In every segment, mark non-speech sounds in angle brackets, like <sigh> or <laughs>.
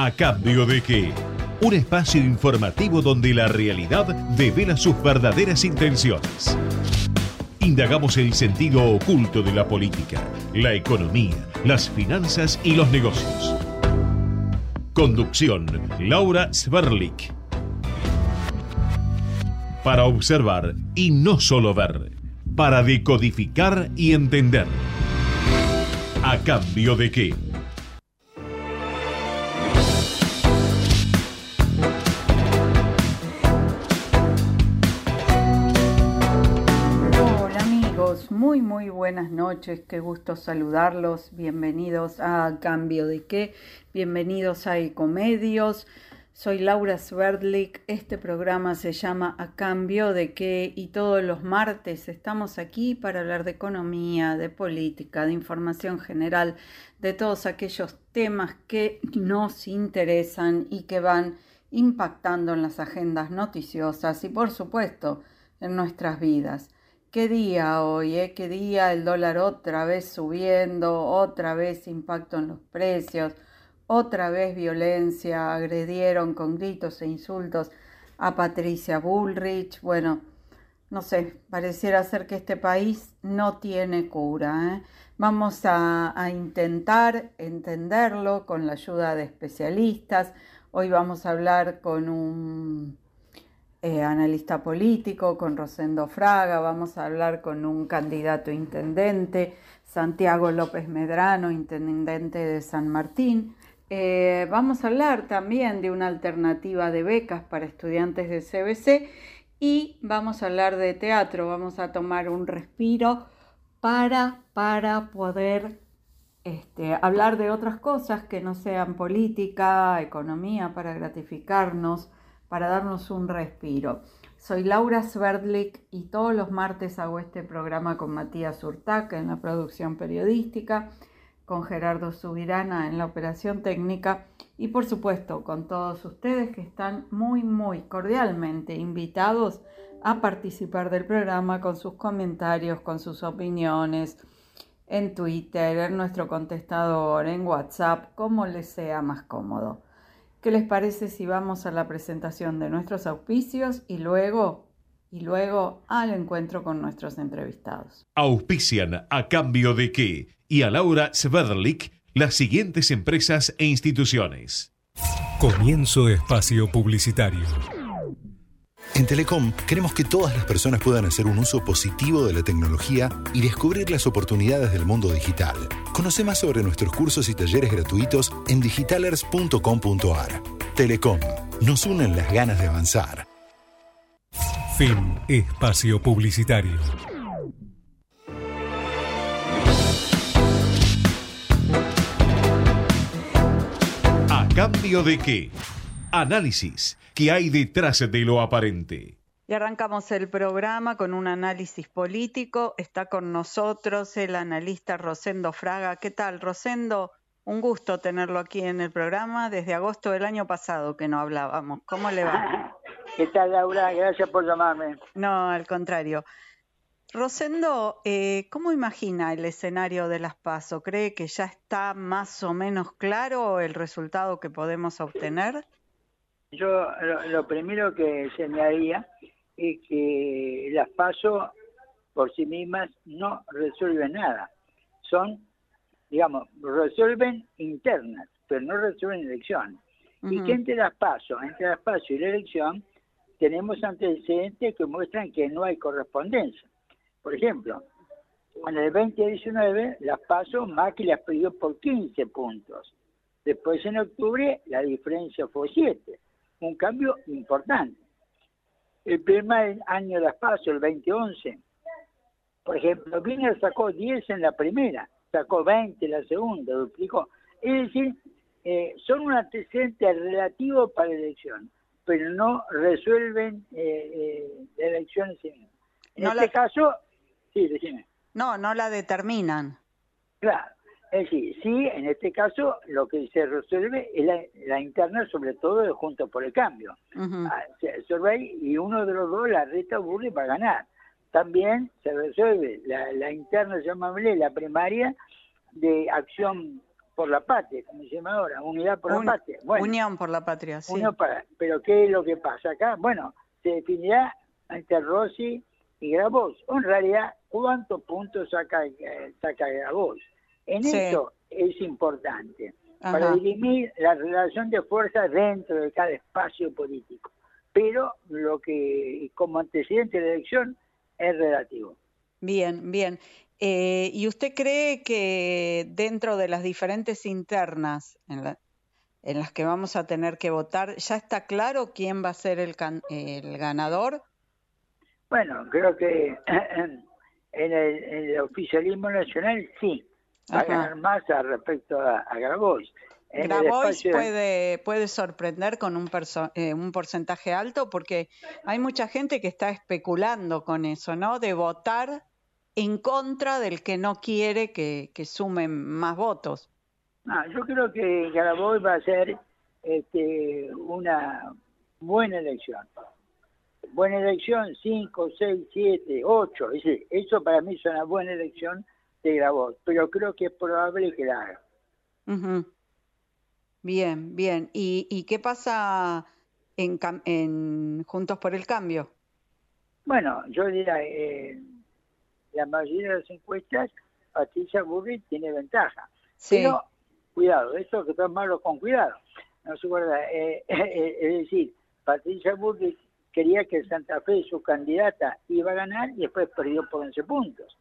¿A cambio de qué? Un espacio informativo donde la realidad devela sus verdaderas intenciones. Indagamos el sentido oculto de la política, la economía, las finanzas y los negocios. Conducción, Laura Sverlik. Para observar y no solo ver, para decodificar y entender. ¿A cambio de qué? Buenas noches, qué gusto saludarlos, bienvenidos a Cambio de qué, bienvenidos a Ecomedios, soy Laura Sverdlik, este programa se llama A Cambio de qué y todos los martes estamos aquí para hablar de economía, de política, de información general, de todos aquellos temas que nos interesan y que van impactando en las agendas noticiosas y por supuesto en nuestras vidas. ¿Qué día hoy? ¿Qué día el dólar otra vez subiendo, otra vez impacto en los precios, otra vez violencia? Agredieron con gritos e insultos a Patricia Bullrich. Bueno, no sé, pareciera ser que este país no tiene cura. ¿eh? Vamos a, a intentar entenderlo con la ayuda de especialistas. Hoy vamos a hablar con un eh, analista político, con Rosendo Fraga, vamos a hablar con un candidato intendente, Santiago López Medrano, intendente de San Martín. Eh, vamos a hablar también de una alternativa de becas para estudiantes de CBC y vamos a hablar de teatro, vamos a tomar un respiro para, para poder este, hablar de otras cosas que no sean política, economía, para gratificarnos para darnos un respiro. Soy Laura Sverdlik y todos los martes hago este programa con Matías Urtaca en la producción periodística, con Gerardo Subirana en la operación técnica y por supuesto con todos ustedes que están muy muy cordialmente invitados a participar del programa con sus comentarios, con sus opiniones en Twitter, en nuestro contestador, en WhatsApp, como les sea más cómodo. ¿Qué les parece si vamos a la presentación de nuestros auspicios y luego, y luego al encuentro con nuestros entrevistados? Auspician a cambio de qué y a Laura Sverdlik las siguientes empresas e instituciones. Comienzo espacio publicitario. En Telecom queremos que todas las personas puedan hacer un uso positivo de la tecnología y descubrir las oportunidades del mundo digital. Conoce más sobre nuestros cursos y talleres gratuitos en digitalers.com.ar. Telecom, nos unen las ganas de avanzar. Fin espacio publicitario. ¿A cambio de qué? Análisis. ¿Qué hay detrás de lo aparente? Y arrancamos el programa con un análisis político. Está con nosotros el analista Rosendo Fraga. ¿Qué tal, Rosendo? Un gusto tenerlo aquí en el programa desde agosto del año pasado que no hablábamos. ¿Cómo le va? <laughs> ¿Qué tal, Laura? Gracias por llamarme. No, al contrario. Rosendo, eh, ¿cómo imagina el escenario de las PASO? ¿Cree que ya está más o menos claro el resultado que podemos obtener? Yo lo, lo primero que señalaría es que las PASO por sí mismas no resuelven nada. Son, digamos, resuelven internas, pero no resuelven elecciones. Y que entre las PASO, entre las PASO y la elección, tenemos antecedentes que muestran que no hay correspondencia. Por ejemplo, en el 2019 las PASO Macri las pidió por 15 puntos. Después en octubre la diferencia fue 7. Un cambio importante. El primer año de las PASO, el 2011, por ejemplo, Wiener sacó 10 en la primera, sacó 20 en la segunda, duplicó. Es decir, eh, son un antecedente relativo para la elección, pero no resuelven eh, eh, la elección en sí misma. En No este la- caso, sí, decime. No, no la determinan. Claro, es decir, sí, en este caso lo que se resuelve es la, la interna, sobre todo de Juntos por el Cambio. Ujú. Ah, se resuelve y uno de los dos, la reta Burri, va a ganar. También se resuelve la, la interna, llamámosle, la primaria de acción por la patria, como se llama ahora, unidad por la patria. unión por la patria, sí. pero ¿qué es lo que pasa acá? Bueno, se definirá entre Rossi y Grabois. En realidad, ¿cuántos puntos saca, eh, saca Grabois? En esto es importante, para dirimir la relación de fuerzas dentro de cada espacio político. Pero lo que, como antecedente de la elección, es relativo. Bien, bien. Eh, ¿Y usted cree que dentro de las diferentes internas en, las que vamos a tener que votar, ya está claro quién va a ser el, el ganador? Bueno, creo que <clears throat> en el, oficialismo nacional sí, va a ganar más al respecto a, Grabois. Grabois puede, puede sorprender con un, eh, un porcentaje alto porque hay mucha gente que está especulando con eso, ¿no? De votar en contra del que no quiere que, sumen más votos. Ah, yo creo que Grabois va a ser este, una buena elección. Buena elección, 5, 6, 7, 8. Eso para mí es una buena elección Grabois, pero creo que es probable que la haga. Bien, bien. ¿Y, ¿Y, qué pasa en, en Juntos por el Cambio? Bueno, yo diría, eh, la mayoría de las encuestas, Patricia Burri tiene ventaja. Pero, cuidado, esto que tomarlo con cuidado. No se guarda, eh, eh, es decir, Patricia Burri quería que Santa Fe, su candidata, iba a ganar y después perdió por 11 puntos.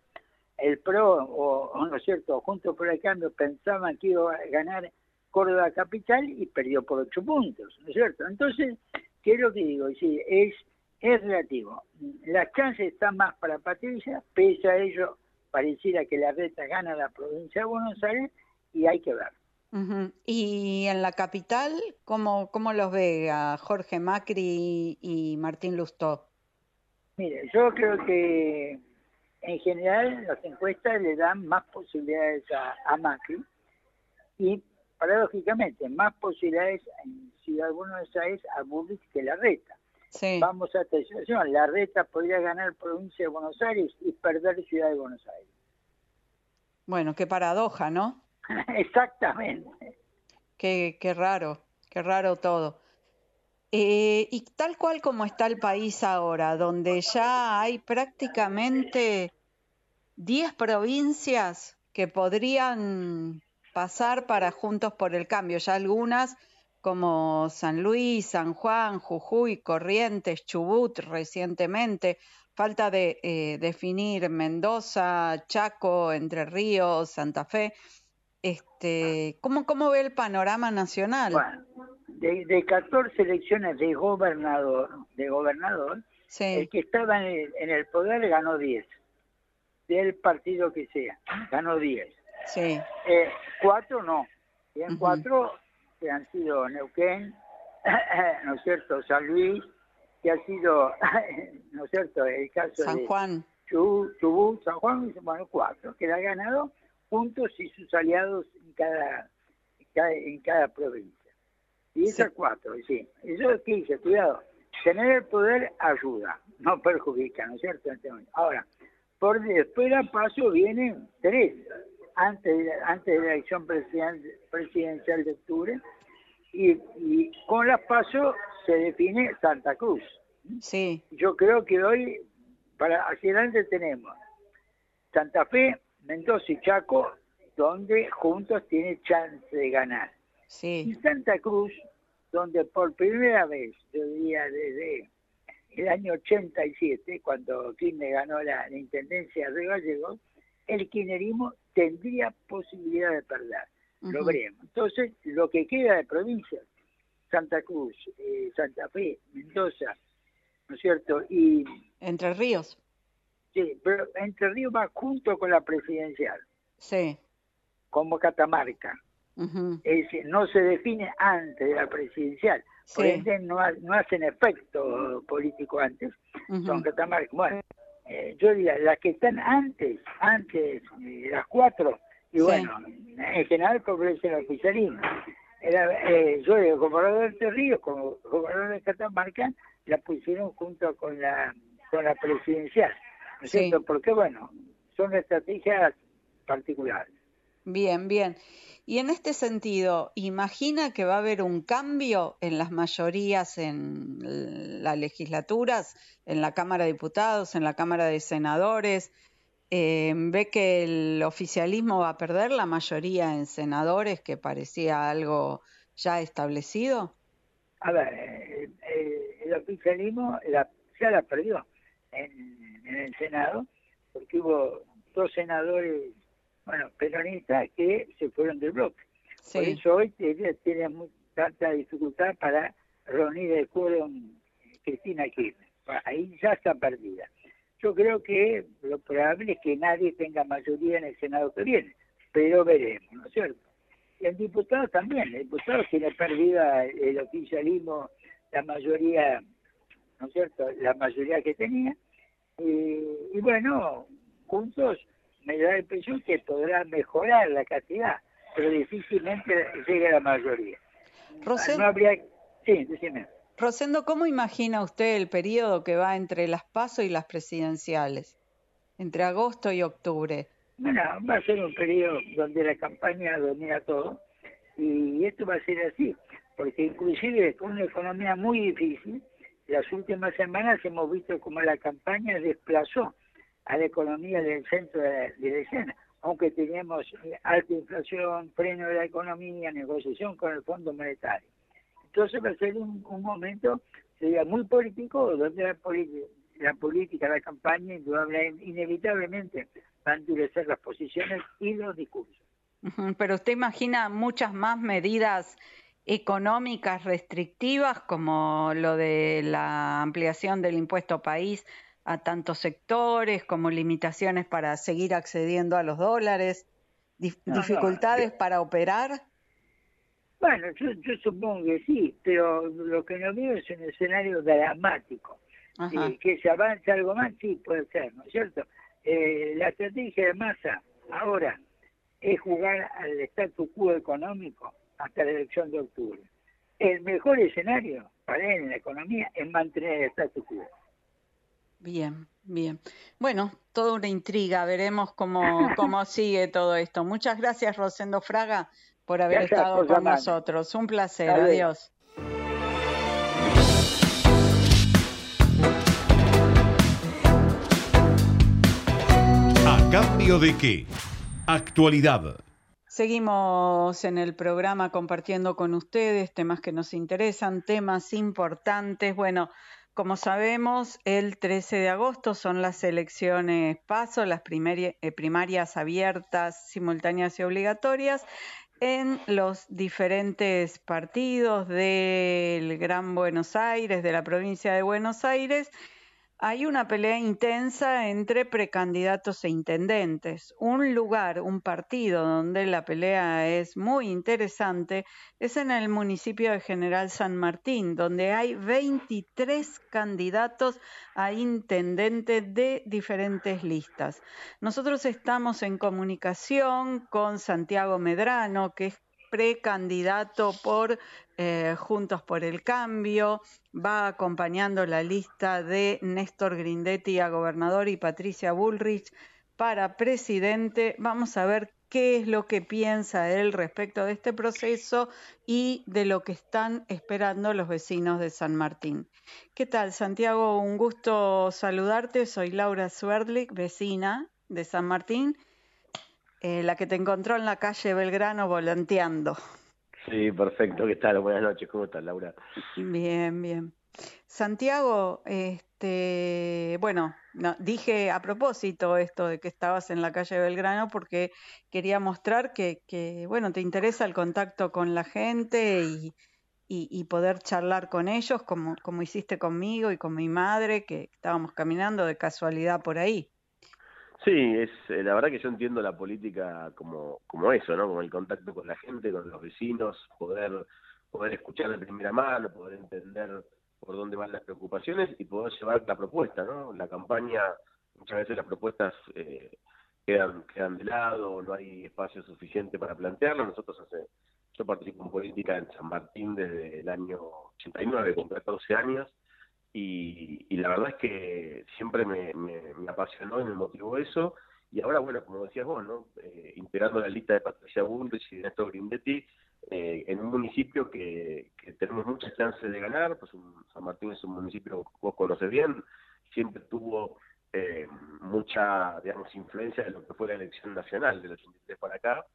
El PRO, o, no es cierto, junto por el cambio, pensaban que iba a ganar Córdoba Capital y perdió por 8 puntos, ¿no es cierto? Entonces, ¿qué es lo que digo? Sí, es es relativo. Las chances están más para Patricia, pese a ello, pareciera que la reta gana la provincia de Buenos Aires y hay que ver. Y en la capital, ¿cómo, ¿cómo los ve a Jorge Macri y Martín Lustó? Mire, yo creo que en general las encuestas le dan más posibilidades a, Macri y paradójicamente más posibilidades en Ciudad de Buenos Aires a Burris que la reta. Vamos a esta situación. La reta podría ganar provincia de Buenos Aires y perder ciudad de Buenos Aires. Bueno, qué paradoja, ¿no? <laughs> Exactamente. Qué, qué raro, qué raro todo. Eh, y tal cual como está el país ahora, donde ya hay prácticamente 10 provincias que podrían pasar para Juntos por el Cambio, ya algunas como San Luis, San Juan, Jujuy, Corrientes, Chubut recientemente. Falta de eh, definir Mendoza, Chaco, Entre Ríos, Santa Fe. Este, ¿cómo, ¿Cómo ve el panorama nacional? De, 14 elecciones de gobernador, de gobernador el que estaba en el, poder ganó 10, del partido que sea, ganó 10. Sí. Eh, cuatro no, bien, cuatro que han sido Neuquén, <clears throat> ¿no es cierto?, San Luis, que ha sido, <clears throat> ¿no es cierto?, el caso San Juan. Chubut, San Juan, bueno, cuatro, que la ha ganado juntos y sus aliados en cada, en cada, provincia. Y esas cuatro, sí. Eso es que dice, cuidado, tener el poder ayuda, no perjudica, ¿no es cierto? Ahora, por después a paso vienen tres antes de, antes de la elección presidencial de octubre y, con las pasos se define Santa Cruz. Sí. Yo creo que hoy, para hacia adelante tenemos Santa Fe, Mendoza y Chaco, donde juntos tiene chance de ganar. Sí. Y Santa Cruz, donde por primera vez, yo diría desde el año 87, cuando Kirchner ganó la, Intendencia de Gallegos, el kirchnerismo tendría posibilidad de perder. Lo veremos. Entonces, lo que queda de provincias, Santa Cruz, eh, Santa Fe, Mendoza, ¿no es cierto? Y Entre Ríos. Sí, pero Entre Ríos va junto con la presidencial. Sí. Como Catamarca. Es no se define antes de la presidencial. Por ende, no, no hacen efecto político antes. Son Catamarca. Bueno, eh, yo diría, las que están antes, antes de las cuatro, y bueno, en general favorecen el oficialismo. Era, eh, yo, el gobernador de Ríos, como gobernador de Catamarca, la pusieron junto con la con la presidencial. ¿No es cierto? Porque, bueno, son estrategias particulares. Bien, bien. Y en este sentido, ¿imagina que va a haber un cambio en las mayorías en las legislaturas, en la Cámara de Diputados, en la Cámara de Senadores? Eh, ¿Ve que el oficialismo va a perder la mayoría en senadores, que parecía algo ya establecido? A ver, eh, eh, el oficialismo ya la perdió en el Senado, porque hubo dos senadores bueno, peronistas que se fueron del bloque. Por eso hoy tiene, tiene tanta dificultad para reunir el quórum Cristina Kirchner. Ahí ya está perdida. Yo creo que lo probable es que nadie tenga mayoría en el Senado que viene, pero veremos, ¿no es cierto? Y el diputado también, el diputado tiene perdida el oficialismo, la mayoría, ¿no es cierto?, la mayoría que tenía. y bueno, juntos me da la impresión que podrá mejorar la cantidad, pero difícilmente llegue a la mayoría. Rosendo, no habría... Sí, decime. Rosendo, ¿cómo imagina usted el periodo que va entre las PASO y las presidenciales? Entre agosto y octubre. Bueno, va a ser un periodo donde la campaña domina todo y esto va a ser así, porque inclusive con una economía muy difícil, las últimas semanas hemos visto cómo la campaña desplazó a la economía del centro de la, escena, aunque teníamos eh, alta inflación, freno de la economía, negociación con el Fondo Monetario. Entonces va a ser un, momento, sería muy político, donde la, la política, la campaña, inevitablemente va a endurecer las posiciones y los discursos. Pero usted imagina muchas más medidas económicas restrictivas como lo de la ampliación del impuesto país a tantos sectores, como limitaciones para seguir accediendo a los dólares, dificultades para operar? Bueno, yo, supongo que sí, pero lo que no veo es un escenario dramático. Eh, que se avance algo más, sí, puede ser, ¿no es cierto? Eh, la estrategia de masa ahora es jugar al statu quo económico hasta la elección de octubre. El mejor escenario para él en la economía es mantener el statu quo. Bien, bien. Bueno, toda una intriga, veremos cómo, cómo sigue todo esto. Muchas gracias, Rosendo Fraga, por haber estado con nosotros. Un placer, adiós. ¿A cambio de qué? Actualidad. Seguimos en el programa compartiendo con ustedes temas que nos interesan, temas importantes. Bueno, como sabemos, el 13 de agosto son las elecciones PASO, las eh, primarias abiertas, simultáneas y obligatorias en los diferentes partidos del Gran Buenos Aires, de la provincia de Buenos Aires hay una pelea intensa entre precandidatos e intendentes. Un lugar, un partido donde la pelea es muy interesante es en el municipio de General San Martín, donde hay 23 candidatos a intendente de diferentes listas. Nosotros estamos en comunicación con Santiago Medrano, que es precandidato por eh, Juntos por el Cambio, va acompañando la lista de Néstor Grindetti a gobernador y Patricia Bullrich para presidente. Vamos a ver qué es lo que piensa él respecto de este proceso y de lo que están esperando los vecinos de San Martín. ¿Qué tal, Santiago? Un gusto saludarte. Soy Laura Swerdlik, vecina de San Martín eh, la que te encontró en la calle Belgrano volanteando. Sí, perfecto. ¿Qué tal? Buenas noches. ¿Cómo estás, Laura? Bien, bien. Santiago, este, bueno, dije a propósito esto de que estabas en la calle Belgrano porque quería mostrar que, que bueno, te interesa el contacto con la gente y, y, poder charlar con ellos como, como hiciste conmigo y con mi madre, que estábamos caminando de casualidad por ahí. Sí, es eh, la verdad que yo entiendo la política como, como eso, ¿no? Como el contacto con la gente, con los vecinos, poder poder escuchar de primera mano, poder entender por dónde van las preocupaciones y poder llevar la propuesta, ¿no? La campaña, muchas veces las propuestas eh, quedan quedan de lado, no hay espacio suficiente para plantearlo. Nosotros hace, yo participo en política en San Martín desde el año 89, con 14 años, y, la verdad es que siempre me, apasionó y me motivó eso y ahora, bueno, como decías vos, ¿no? Eh, integrando la lista de Patricia Bullrich y de Néstor Grindetti, eh, en un municipio que, tenemos muchas chances de ganar, pues San Martín es un municipio que vos conoces bien, siempre tuvo eh, mucha, digamos, influencia de lo que fue la elección nacional del 83 para acá,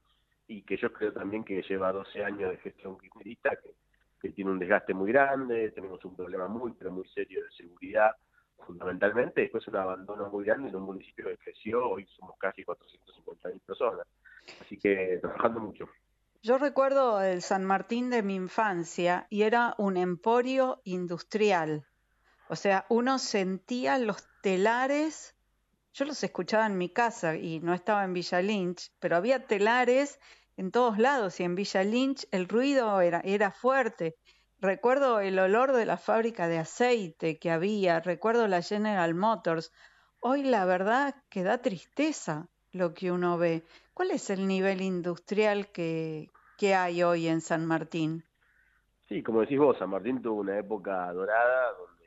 y que yo creo también que lleva 12 años de gestión kirchnerista, que, que tiene un desgaste muy grande, tenemos un problema muy, pero muy serio de seguridad, fundamentalmente, después un abandono muy grande en un municipio que creció, hoy somos casi 450.000 personas, así que trabajando mucho. Yo recuerdo el San Martín de mi infancia y era un emporio industrial. O sea, uno sentía los telares, yo los escuchaba en mi casa y no estaba en Villa Lynch, pero había telares en todos lados y en Villa Lynch el ruido era, era fuerte. Recuerdo el olor de la fábrica de aceite que había, recuerdo la General Motors. Hoy la verdad que da tristeza lo que uno ve. ¿Cuál es el nivel industrial que, que hay hoy en San Martín? Sí, como decís vos, San Martín tuvo una época dorada donde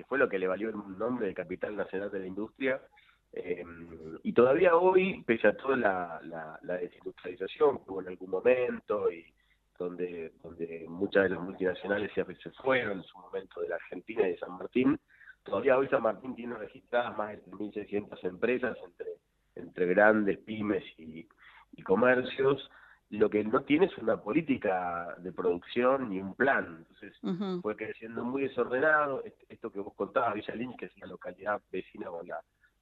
que fue lo que le valió el nombre de capital nacional de la industria. Eh, y todavía hoy, pese a toda la, la, desindustrialización que hubo en algún momento y donde, donde muchas de las multinacionales se, se fueron en su momento de la Argentina y de San Martín, todavía hoy San Martín tiene registradas más de 1.600 empresas entre entre grandes pymes y, comercios, lo que no tiene es una política de producción ni un plan. Entonces fue creciendo muy desordenado. Esto que vos contabas, Villa Lynch, que es la localidad vecina con la,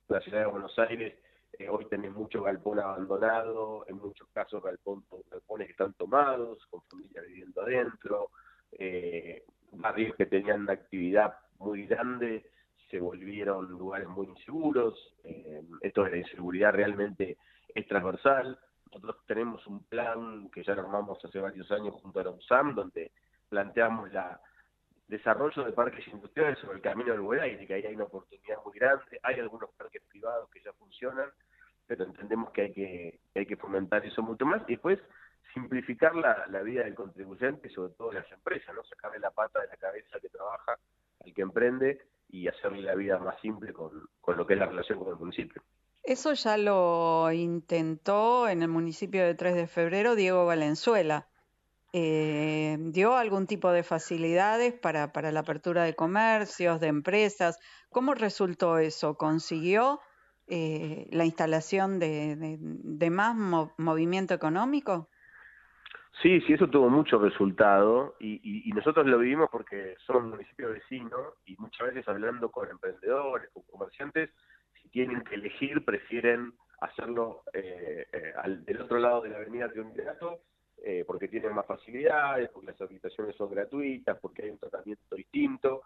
ciudad de Buenos Aires, eh, hoy tenés mucho galpón abandonado, en muchos casos galpón, galpones que están tomados, con familias viviendo adentro, eh, barrios que tenían una actividad muy grande se volvieron lugares muy inseguros, eh, esto de la inseguridad realmente es transversal. Nosotros tenemos un plan que ya armamos hace varios años junto a la USAM, donde planteamos la desarrollo de parques industriales sobre el camino del buen que ahí hay una oportunidad muy grande. Hay algunos parques privados que ya funcionan, pero entendemos que hay que, hay que fomentar eso mucho más. Y después, simplificar la, vida del contribuyente, sobre todo de las empresas, no sacarle la pata de la cabeza que trabaja, al que emprende, y hacerle la vida más simple con, lo que es la relación con el municipio. Eso ya lo intentó en el municipio de 3 de febrero Diego Valenzuela. Eh, ¿Dio algún tipo de facilidades para, para la apertura de comercios, de empresas? ¿Cómo resultó eso? ¿Consiguió eh, la instalación de, más movimiento económico? Sí, sí, eso tuvo mucho resultado y, nosotros lo vivimos porque somos un municipio vecino y muchas veces hablando con emprendedores, con comerciantes, si tienen que elegir prefieren hacerlo eh, eh, al, del otro lado de la avenida Triunvirato eh, porque tienen más facilidades, porque las habitaciones son gratuitas, porque hay un tratamiento distinto.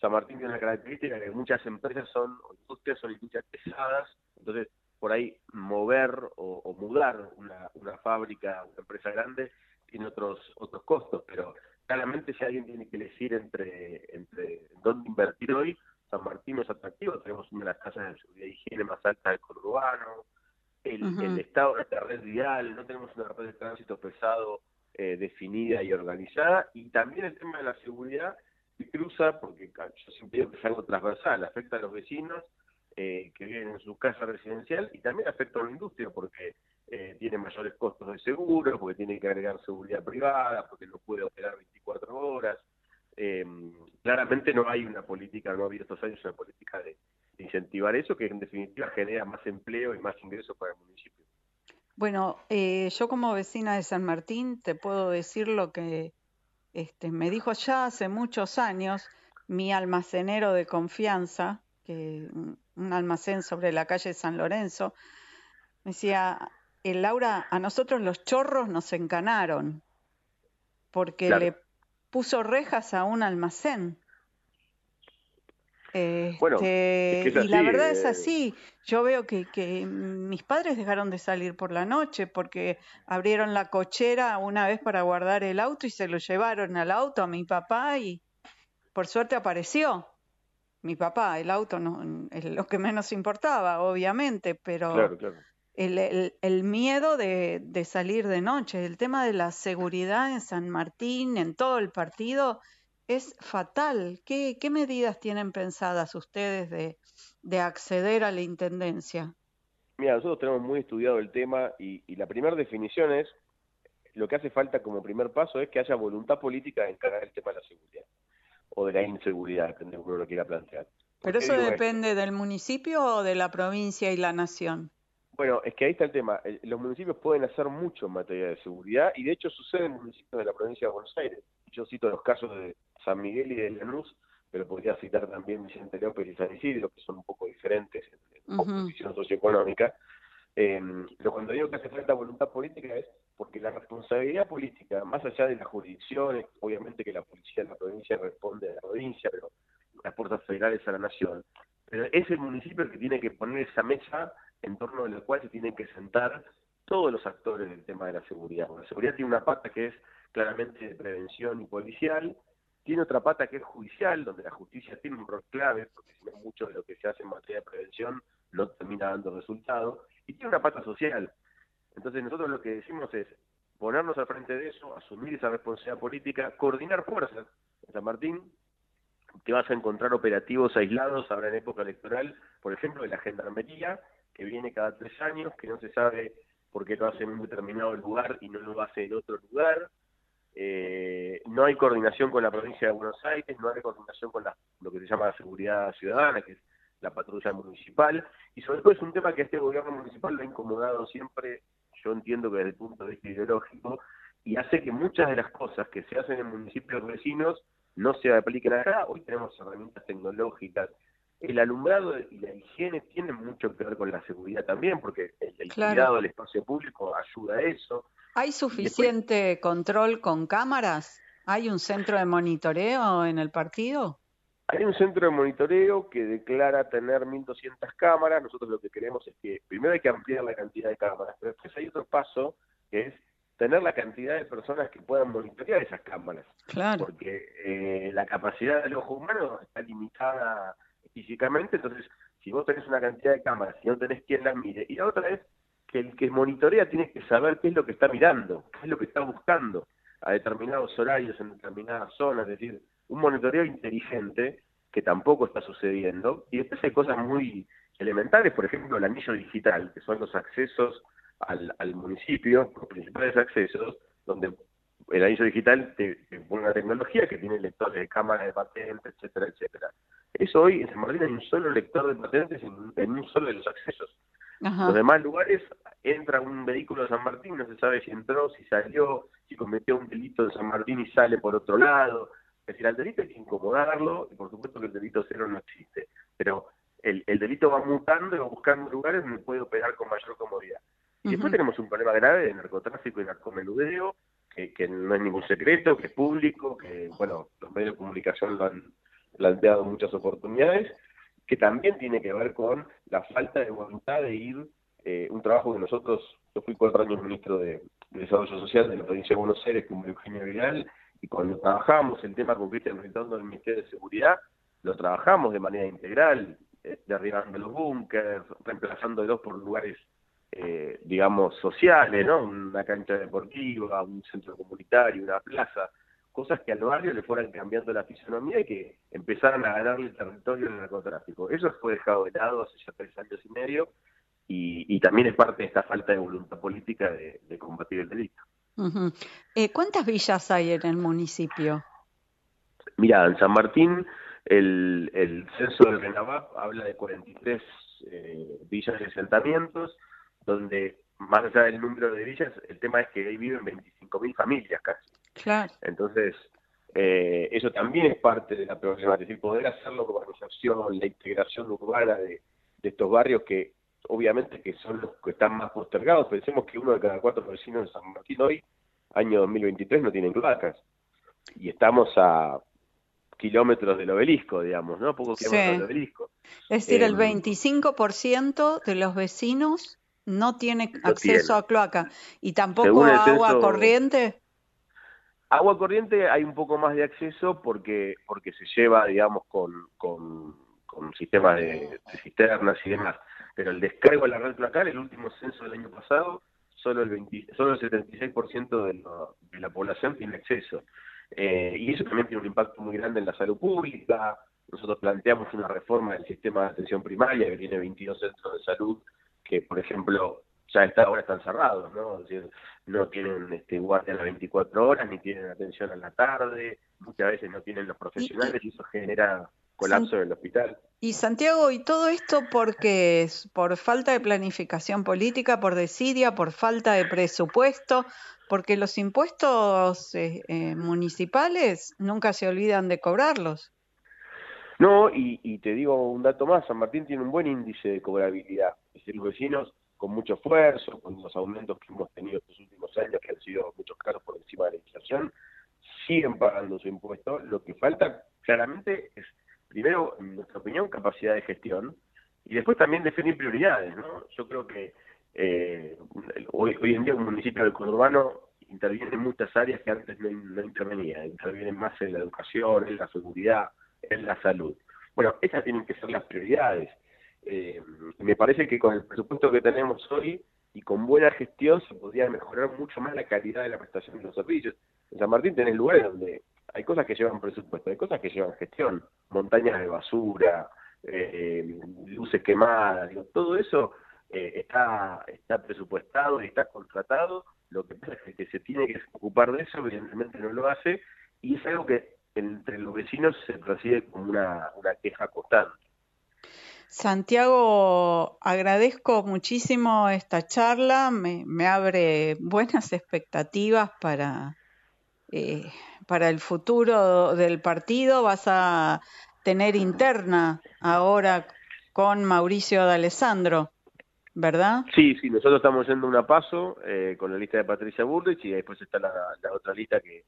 San Martín tiene una característica que muchas empresas son, o industrias son industrias pesadas, entonces por ahí mover o, mudar una, una fábrica, una empresa grande, tiene otros otros costos, pero claramente si alguien tiene que elegir entre, entre dónde invertir hoy, San Martín es atractivo, tenemos una de las tasas de seguridad y higiene más altas del conurbano, el, estado de la red vial, no tenemos una red de tránsito pesado eh, definida y organizada, y también el tema de la seguridad que cruza, porque yo siempre digo que es algo transversal, afecta a los vecinos eh, que viven en su casa residencial y también afecta a la industria, porque eh, tiene mayores costos de seguro, porque tiene que agregar seguridad privada, porque no puede operar 24 horas. Eh, claramente no hay una política, no ha habido estos años una política de, incentivar eso, que en definitiva genera más empleo y más ingresos para el municipio. Bueno, eh, yo como vecina de San Martín te puedo decir lo que este, me dijo ya hace muchos años mi almacenero de confianza, que un almacén sobre la calle San Lorenzo, me decía, el eh, Laura, a nosotros los chorros nos encanaron porque le puso rejas a un almacén. Bueno, este, y la verdad es eh. así. Yo veo que, que, mis padres dejaron de salir por la noche porque abrieron la cochera una vez para guardar el auto y se lo llevaron al auto a mi papá y por suerte apareció. Mi papá, el auto no, es lo que menos importaba, obviamente, pero claro, claro el, el, miedo de, de, salir de noche, el tema de la seguridad en San Martín, en todo el partido, es fatal. ¿Qué, qué medidas tienen pensadas ustedes de, de acceder a la Intendencia? Mira, nosotros tenemos muy estudiado el tema y, la primera definición es, lo que hace falta como primer paso es que haya voluntad política de encarar el tema de la seguridad o de la inseguridad, depende de uno lo quiera plantear. ¿Pero eso depende del municipio o de la provincia y la nación? Bueno, es que ahí está el tema. Los municipios pueden hacer mucho en materia de seguridad y de hecho sucede en municipios de la provincia de Buenos Aires. Yo cito los casos de San Miguel y de Lanús, pero podría citar también Vicente López y San Isidro, que son un poco diferentes en, posición socioeconómica. Em, pero cuando digo que hace falta voluntad política es porque la responsabilidad política, más allá de las jurisdicciones, obviamente que la policía de la provincia responde a la provincia, pero las puertas federales a la nación, pero es el municipio el que tiene que poner esa mesa en torno a la cual se tienen que sentar todos los actores del tema de la seguridad. La seguridad tiene una pata que es claramente de prevención y policial, tiene otra pata que es judicial, donde la justicia tiene un rol clave, porque si no mucho de lo que se hace en materia de prevención no termina dando resultado, y tiene una pata social. Entonces nosotros lo que decimos es ponernos al frente de eso, asumir esa responsabilidad política, coordinar fuerzas. En San Martín te vas a encontrar operativos aislados ahora en época electoral, por ejemplo, de la gendarmería, que viene cada tres años, que no se sabe por qué lo hace en un determinado lugar y no lo hace en otro lugar. Eh, no hay coordinación con la provincia de Buenos Aires, no hay coordinación con la, lo que se llama la seguridad ciudadana, que es la patrulla municipal, y sobre todo es un tema que a este gobierno municipal lo ha incomodado siempre, yo entiendo que desde el punto de vista ideológico, y hace que muchas de las cosas que se hacen en municipios vecinos no se apliquen acá. Hoy tenemos herramientas tecnológicas. El alumbrado y la higiene tienen mucho que ver con la seguridad también, porque el, cuidado del espacio público ayuda a eso. ¿Hay suficiente control con cámaras? ¿Hay un centro de monitoreo en el partido? Hay un centro de monitoreo que declara tener 1.200 cámaras. Nosotros lo que queremos es que primero hay que ampliar la cantidad de cámaras, pero después hay otro paso que es tener la cantidad de personas que puedan monitorear esas cámaras. Claro. Porque eh, la capacidad del ojo humano está limitada físicamente, entonces si vos tenés una cantidad de cámaras y no tenés quien las mire, y la otra es que el que monitorea tiene que saber qué es lo que está mirando, qué es lo que está buscando a determinados horarios en determinadas zonas, es decir, un monitoreo inteligente que tampoco está sucediendo. Y después hay cosas muy elementales, por ejemplo, el anillo digital, que son los accesos al, al municipio, los principales accesos, donde el anillo digital te, pone una tecnología que tiene lectores de cámara de patentes, etcétera, etcétera. Eso hoy en San Martín hay un solo lector de patentes en, un solo de los accesos. Los demás lugares entra un vehículo de San Martín, no se sabe si entró, si salió, si cometió un delito de San Martín y sale por otro lado. Es decir, al delito hay que incomodarlo y por supuesto que el delito cero no existe. Pero el, el delito va mutando y va buscando lugares donde puede operar con mayor comodidad. Y después tenemos un problema grave de narcotráfico y narcomenudeo, que, que no es ningún secreto, que es público, que bueno, los medios de comunicación lo han planteado muchas oportunidades, que también tiene que ver con la falta de voluntad de ir, eh, un trabajo que nosotros, yo fui cuatro años ministro de, Desarrollo Social de la provincia de Buenos Aires con Eugenio Vidal, y cuando trabajamos el tema con Cristian Ritondo del Ministerio de Seguridad, lo trabajamos de manera integral, eh, derribando los búnkers, reemplazándolos por lugares eh, digamos, sociales, ¿no? Una cancha deportiva, un centro comunitario, una plaza, cosas que al barrio le fueran cambiando la fisonomía y que empezaran a ganarle el territorio del narcotráfico. Eso fue dejado de lado hace ya tres años y medio y, también es parte de esta falta de voluntad política de, combatir el delito. Eh, ¿Cuántas villas hay en el municipio? Mira, en San Martín el, el censo del RENAVAP habla de 43 eh, villas y asentamientos, donde más allá del número de villas, el tema es que ahí viven 25.000 familias casi. Claro. Entonces, eh, eso también es parte de la problemática, es decir, poder hacerlo como organización, la integración urbana de, estos barrios que obviamente que son los que están más postergados. Pensemos que uno de cada cuatro vecinos de San Martín hoy, año 2023, no tienen cloacas. Y estamos a kilómetros del obelisco, digamos, ¿no? Pocos kilómetros del obelisco. Es decir, el 25% em, de los vecinos no tiene acceso a cloaca y tampoco a agua corriente. Agua corriente hay un poco más de acceso porque porque se lleva, digamos, con, con, sistemas de, cisternas y demás. Pero el descargo de la red cloacal, el último censo del año pasado, solo el, 20, solo el 76% de, de la población tiene acceso. Eh, y eso también tiene un impacto muy grande en la salud pública. Nosotros planteamos una reforma del sistema de atención primaria que tiene 22 centros de salud que por ejemplo, ya a esta hora están cerrados, ¿no? no tienen este, guardia a las 24 horas, ni tienen atención a la tarde, muchas veces no tienen los profesionales y, eso genera colapso en el hospital. Y Santiago, ¿y todo esto porque es por falta de planificación política, por desidia, por falta de presupuesto? Porque los impuestos eh, eh, municipales nunca se olvidan de cobrarlos. No, y, y, te digo un dato más, San Martín tiene un buen índice de cobrabilidad. Es decir, los vecinos con mucho esfuerzo, con los aumentos que hemos tenido estos últimos años, que han sido muchos casos por encima de la inflación, siguen pagando su impuesto. Lo que falta claramente es, primero, en nuestra opinión, capacidad de gestión y después también definir prioridades. ¿no? Yo creo que eh, hoy, hoy en día un municipio del conurbano interviene en muchas áreas que antes no, no intervenía, interviene más en la educación, en la seguridad, en la salud. Bueno, esas tienen que ser las prioridades eh, me parece que con el presupuesto que tenemos hoy y con buena gestión se podría mejorar mucho más la calidad de la prestación de los servicios. En San Martín tenés lugares donde hay cosas que llevan presupuesto, hay cosas que llevan gestión, montañas de basura, eh, luces quemadas, todo eso eh, está, está presupuestado y está contratado. Lo que pasa es que se tiene que ocupar de eso, evidentemente no lo hace, y es algo que entre los vecinos se percibe como una, una queja constante. Santiago, agradezco muchísimo esta charla, me, abre buenas expectativas para, eh, para el futuro del partido. Vas a tener interna ahora con Mauricio de Alessandro, ¿verdad? Sí, sí, nosotros estamos yendo una paso eh, con la lista de Patricia Burrich y después está la, otra lista que,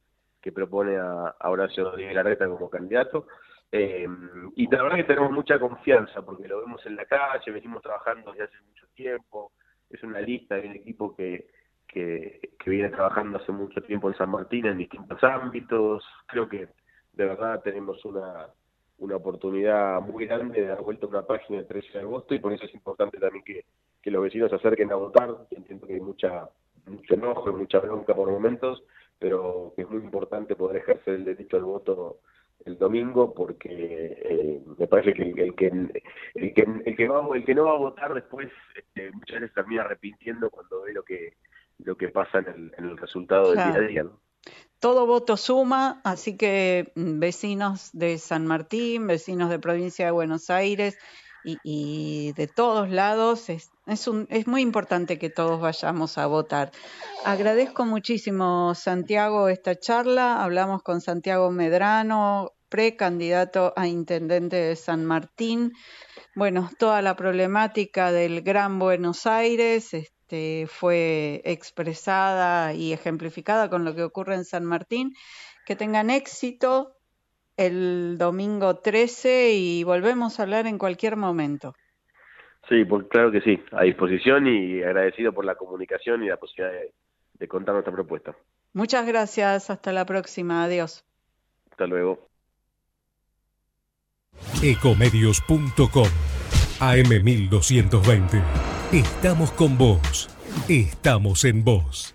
propone a, Horacio Rodríguez como candidato. Eh, y la verdad que tenemos mucha confianza porque lo vemos en la calle, venimos trabajando desde hace mucho tiempo, es una lista de un equipo que, que, viene trabajando hace mucho tiempo en San Martín en distintos ámbitos, creo que de verdad tenemos una, una oportunidad muy grande de dar vuelta a una página el 13 de agosto y por eso es importante también que, que los vecinos se acerquen a votar, entiendo que hay mucha mucho enojo mucha bronca por momentos, pero que es muy importante poder ejercer el derecho al voto el domingo porque eh, me parece que el, que el que el que va el que no va a votar después este, muchas veces termina arrepintiendo cuando ve lo que lo que pasa en el, resultado del día a día Todo voto suma, así que mm, vecinos de San Martín, vecinos de provincia de Buenos Aires y, y de todos lados, es, es, muy importante que todos vayamos a votar. Agradezco muchísimo, Santiago, esta charla. Hablamos con Santiago Medrano, precandidato a intendente de San Martín. Bueno, toda la problemática del Gran Buenos Aires este, fue expresada y ejemplificada con lo que ocurre en San Martín. Que tengan éxito el domingo 13 y volvemos a hablar en cualquier momento. Sí, pues claro que sí, a disposición y agradecido por la comunicación y la posibilidad de, contar nuestra propuesta. Muchas gracias, hasta la próxima, adiós. Hasta luego. Ecomedios.com AM1220. Estamos con vos. Estamos en vos.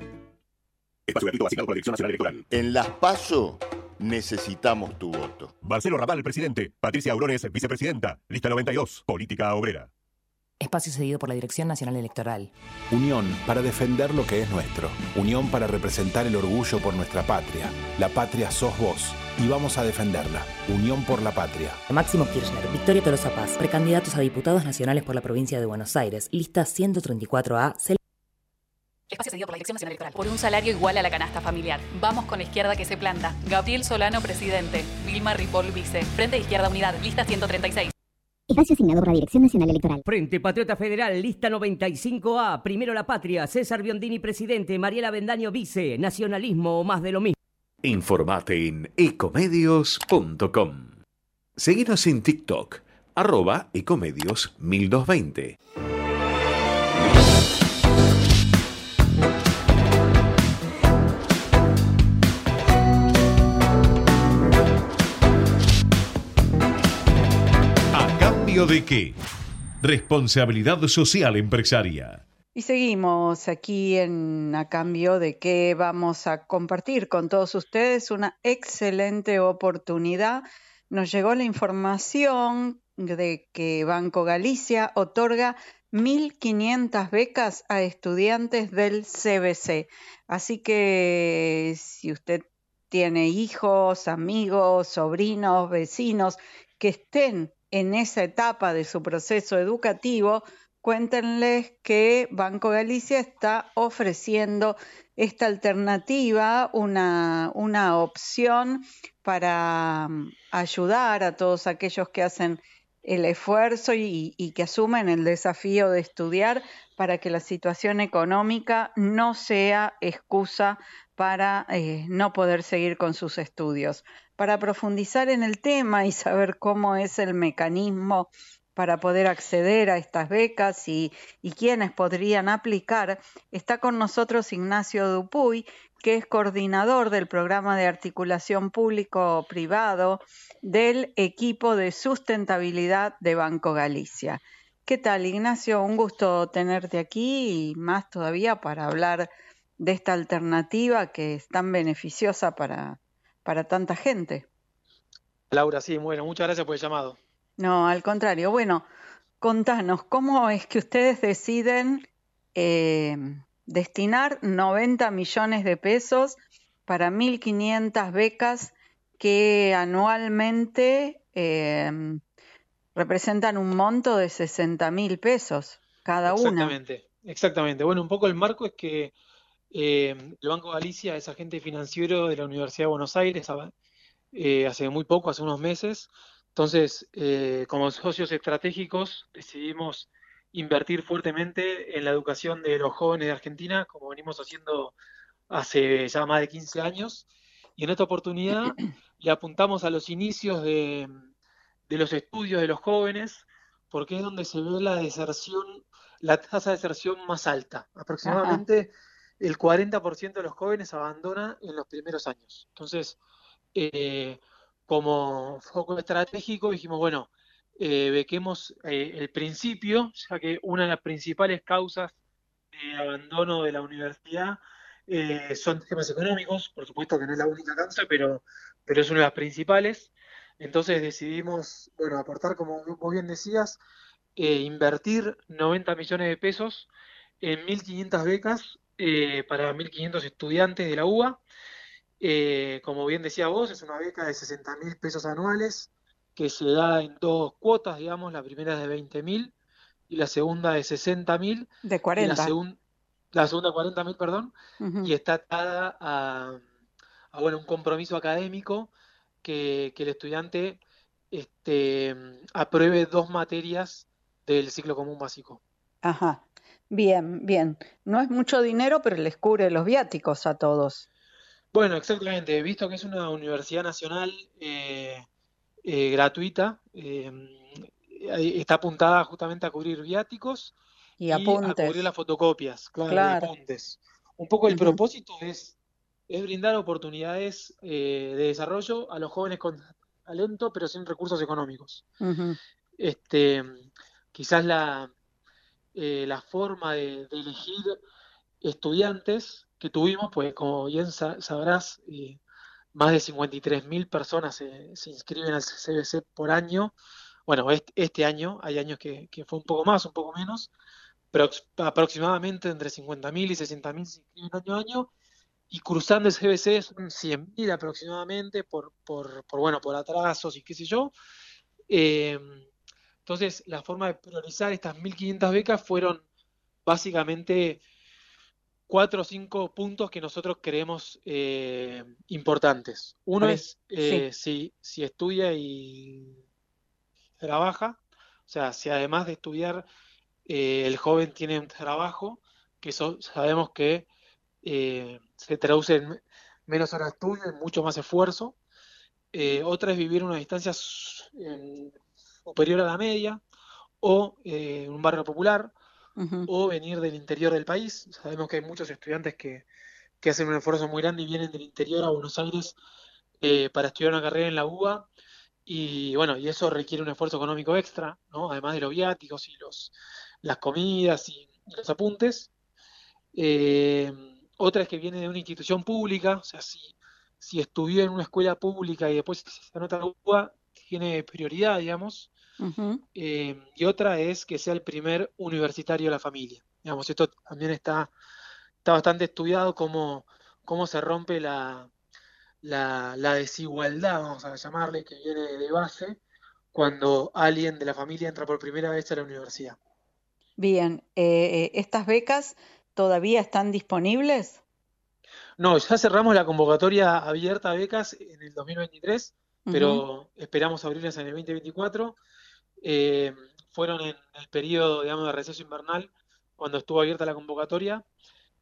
En Las PASO necesitamos tu voto. Marcelo Raval, presidente. Patricia Aurones, vicepresidenta. Lista 92, Política Obrera. Espacio cedido por la Dirección Nacional Electoral. Unión para defender lo que es nuestro. Unión para representar el orgullo por nuestra patria. La patria sos vos y vamos a defenderla. Unión por la patria. Máximo Kirchner, Victoria Tolosa Paz, precandidatos a diputados nacionales por la provincia de Buenos Aires. Lista 134A. Espacio cedido por la Dirección Nacional Electoral. Por un salario igual a la canasta familiar. Vamos con la izquierda que se planta. Gabriel Solano, presidente. Vilma Ripoll, vice. Frente de Izquierda Unidad, lista 136. Espacio asignado por la Dirección Nacional Electoral. Frente Patriota Federal, lista 95A. Primero la patria. César Biondini, presidente. Mariela Bendaño, vice. Nacionalismo o más de lo mismo. Informate en ecomedios.com. Seguinos en TikTok, arroba ecomedios 1220. ¿A cambio de qué? Responsabilidad social empresaria. Y seguimos aquí en A cambio de que vamos a compartir con todos ustedes una excelente oportunidad. Nos llegó la información de que Banco Galicia otorga 1.500 becas a estudiantes del CBC. Así que si usted tiene hijos, amigos, sobrinos, vecinos que estén en esa etapa de su proceso educativo, cuéntenles que Banco Galicia está ofreciendo esta alternativa, una, una opción para mm, ayudar a todos aquellos que hacen el esfuerzo y, que asumen el desafío de estudiar para que la situación económica no sea excusa para eh, no poder seguir con sus estudios. Para profundizar en el tema y saber cómo es el mecanismo para poder acceder a estas becas y, y quiénes podrían aplicar, está con nosotros Ignacio Dupuy, que es coordinador del programa de articulación público-privado del equipo de sustentabilidad de Banco Galicia. ¿Qué tal, Ignacio? Un gusto tenerte aquí y más todavía para hablar de esta alternativa que es tan beneficiosa para, para tanta gente. Laura, sí, bueno, muchas gracias por el llamado. No, al contrario. Bueno, contanos, ¿cómo es que ustedes deciden eh, destinar 90 millones de pesos para 1.500 becas que anualmente eh, representan un monto de 60 mil pesos cada una? Exactamente, exactamente. Bueno, un poco el marco es que eh, el Banco Galicia es agente financiero de la Universidad de Buenos Aires eh, hace muy poco, hace unos meses. Entonces, eh, como socios estratégicos, decidimos invertir fuertemente en la educación de los jóvenes de Argentina, como venimos haciendo hace ya más de 15 años. Y en esta oportunidad <clears throat> le apuntamos a los inicios de, de los estudios de los jóvenes, porque es donde se ve la deserción, la tasa de deserción más alta. Aproximadamente el 40% de los jóvenes abandona en los primeros años. Entonces, eh, como foco estratégico dijimos, bueno, eh, bequemos eh, el principio, ya que una de las principales causas de abandono de la universidad eh, son temas económicos, por supuesto que no es la única causa, pero, pero es una de las principales. Entonces decidimos, bueno, aportar, como vos bien decías, eh, invertir 90 millones de pesos en 1.500 becas para 1.500 estudiantes de la UBA. Eh, como bien decía vos, es una beca de 60 mil pesos anuales que se da en dos cuotas, digamos, la primera es de 20 mil y la segunda de 60 mil. De 40. La, segun, la segunda 40 mil, perdón, Uh -huh. y está atada a, a, bueno, un compromiso académico que, que el estudiante este, apruebe dos materias del ciclo común básico. Ajá. Bien, bien. No es mucho dinero, pero les cubre los viáticos a todos. Bueno, exactamente. Visto que es una universidad nacional eh, eh, gratuita, eh, está apuntada justamente a cubrir viáticos y, y apuntes. a cubrir las fotocopias, claro, Claro. apuntes. Un poco el propósito es, es brindar oportunidades eh, de desarrollo a los jóvenes con talento, pero sin recursos económicos. Este, quizás la, eh, la forma de, de elegir estudiantes que tuvimos, pues como bien sa- sabrás, eh, más de 53.000 personas se, se inscriben al CBC por año. Bueno, este, año, hay años que, que fue un poco más, un poco menos, pero aproximadamente entre 50.000 y 60.000 se inscriben año a año. Y cruzando el CBC son 100.000 aproximadamente por, por, por, bueno, por atrasos y qué sé yo. Eh, entonces, la forma de priorizar estas 1.500 becas fueron básicamente cuatro o cinco puntos que nosotros creemos eh, importantes. Uno Vale, es eh, si, si estudia y trabaja, o sea, si además de estudiar eh, el joven tiene un trabajo, que eso sabemos que eh, se traduce en menos horas de estudio, en mucho más esfuerzo. eh, otra es vivir una distancia superior a la media, o en un barrio popular, o venir del interior del país. Sabemos que hay muchos estudiantes que, que hacen un esfuerzo muy grande y vienen del interior a Buenos Aires para estudiar una carrera en la UBA y bueno, y eso requiere un esfuerzo económico extra, ¿no? Además de los viáticos y los, las comidas y, los apuntes. Eh, otra es que viene de una institución pública, o sea, si, si estudió en una escuela pública y después se anota la UBA, tiene prioridad, digamos. Eh, y otra es que sea el primer universitario de la familia. Digamos, esto también está, está bastante estudiado cómo, cómo se rompe la, la, desigualdad, vamos a llamarle, que viene de base cuando alguien de la familia entra por primera vez a la universidad. Bien, eh, eh, ¿estas becas todavía están disponibles? No, ya cerramos la convocatoria abierta a becas en el 2023, pero esperamos abrirlas en el 2024. Eh, fueron en el periodo, digamos, de receso invernal, cuando estuvo abierta la convocatoria,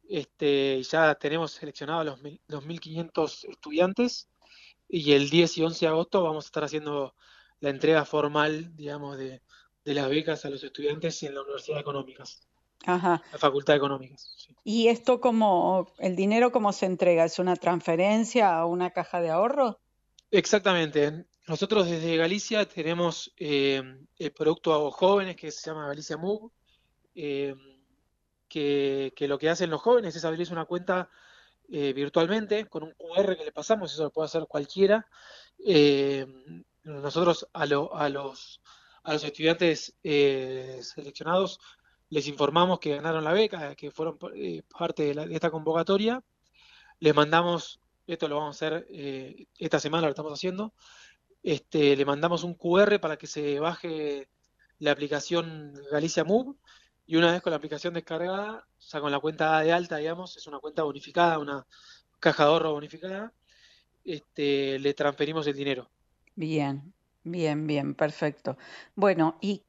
este, ya tenemos seleccionados los, 2.500 estudiantes y el 10 y 11 de agosto vamos a estar haciendo la entrega formal, digamos, de, las becas a los estudiantes en la Universidad de Económicas. Ajá. La Facultad de Económicas. ¿Y esto como, el dinero cómo se entrega? ¿Es una transferencia a una caja de ahorro? Exactamente. Nosotros desde Galicia tenemos eh, el producto a jóvenes que se llama Galicia Move. Eh, que, lo que hacen los jóvenes es abrirse una cuenta eh, virtualmente con un QR que le pasamos, eso lo puede hacer cualquiera. Nosotros a, los, estudiantes seleccionados les informamos que ganaron la beca, que fueron parte de, esta convocatoria. Les mandamos, esto lo vamos a hacer esta semana, lo estamos haciendo, este, le mandamos un QR para que se baje la aplicación Galicia Move y una vez con la aplicación descargada, o sea, con la cuenta de alta, digamos, es una cuenta bonificada, una caja de ahorro bonificada, este, le transferimos el dinero. Bien, bien, bien, perfecto. Bueno, ¿y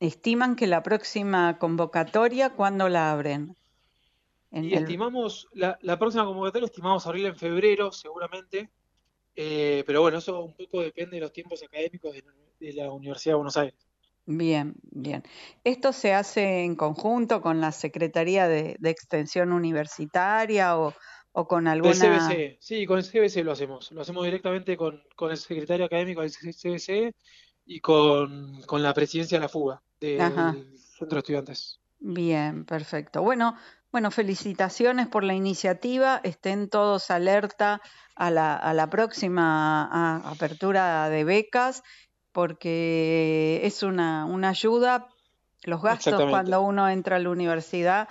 estiman que la próxima convocatoria, cuándo la abren? y estimamos, la, próxima convocatoria estimamos abrirla en febrero, seguramente, eh, pero bueno, eso un poco depende de los tiempos académicos de la Universidad de Buenos Aires. Bien, bien. ¿Esto se hace en conjunto con la Secretaría de, Extensión Universitaria o, con alguna...? CBC, sí, con el CBC lo hacemos. Lo hacemos directamente con, el secretario académico del CBC y con, la presidencia de la fuga del Centro de Estudiantes. Bien, perfecto. Bueno, bueno, felicitaciones por la iniciativa. Estén todos alerta a la, a la próxima apertura de becas porque es una, una ayuda. Los gastos cuando uno entra a la universidad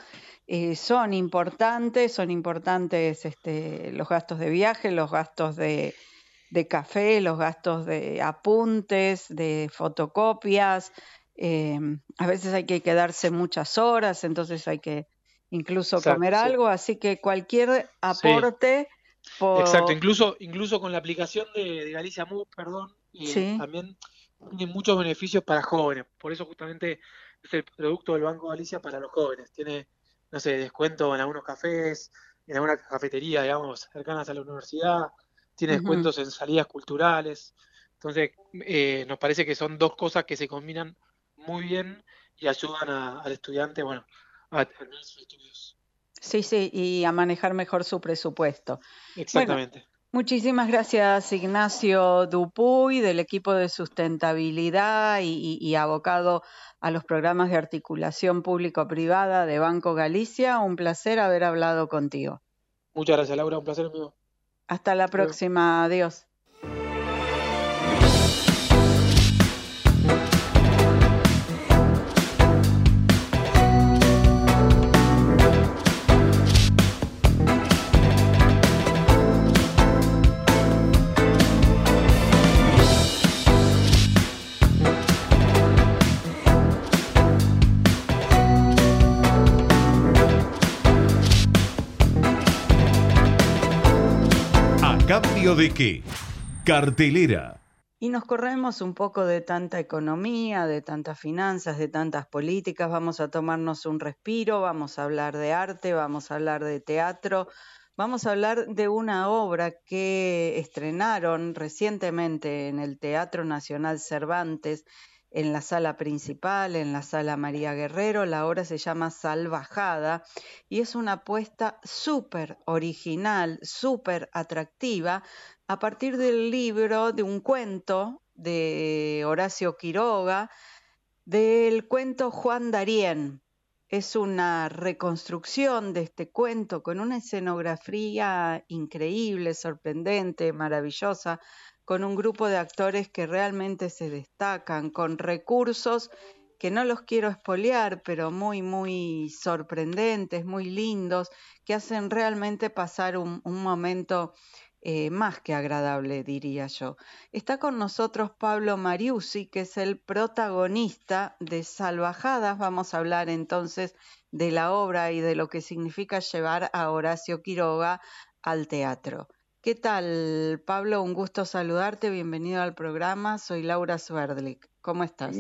eh, son importantes, son importantes este, los gastos de viaje, los gastos de, de café, los gastos de apuntes, de fotocopias. Eh, a veces hay que quedarse muchas horas, entonces hay que incluso comer algo, así que cualquier aporte... Exacto, incluso, incluso con la aplicación de, Galicia Move, perdón, y también tiene muchos beneficios para jóvenes. Por eso justamente es el producto del Banco Galicia para los jóvenes. Tiene, no sé, descuento en algunos cafés, en alguna cafetería, digamos, cercanas a la universidad. Tiene descuentos en salidas culturales. Entonces, eh, nos parece que son dos cosas que se combinan muy bien y ayudan al estudiante, bueno, a terminar sus estudios. Sí, sí, y a manejar mejor su presupuesto. Exactamente. Muchísimas gracias Ignacio Dupuy del equipo de sustentabilidad y, abocado a los programas de articulación público-privada de Banco Galicia. Un placer haber hablado contigo. Muchas gracias Laura, un placer mío. Hasta la próxima, adiós. De qué? Cartelera. Y nos corremos un poco de tanta economía, de tantas finanzas, de tantas políticas. Vamos a tomarnos un respiro, vamos a hablar de arte, vamos a hablar de teatro, Vamos a hablar de una obra que estrenaron recientemente en el Teatro Nacional Cervantes, en la sala principal, en la sala María Guerrero. La obra se llama Salvajada y es una apuesta súper original, súper atractiva, a partir del libro de un cuento de Horacio Quiroga, del cuento Juan Darien. Es una reconstrucción de este cuento con una escenografía increíble, sorprendente, maravillosa, con un grupo de actores que realmente se destacan, con recursos que no los quiero espolear, pero muy, muy sorprendentes, muy lindos, que hacen realmente pasar un, momento eh, más que agradable, diría yo. Está con nosotros Pablo Mariusi, que es el protagonista de Salvajadas. Vamos a hablar entonces de la obra y de lo que significa llevar a Horacio Quiroga al teatro. ¿Qué tal, Pablo? Un gusto saludarte. Bienvenido al programa. Soy Laura Sverdlik. ¿Cómo estás?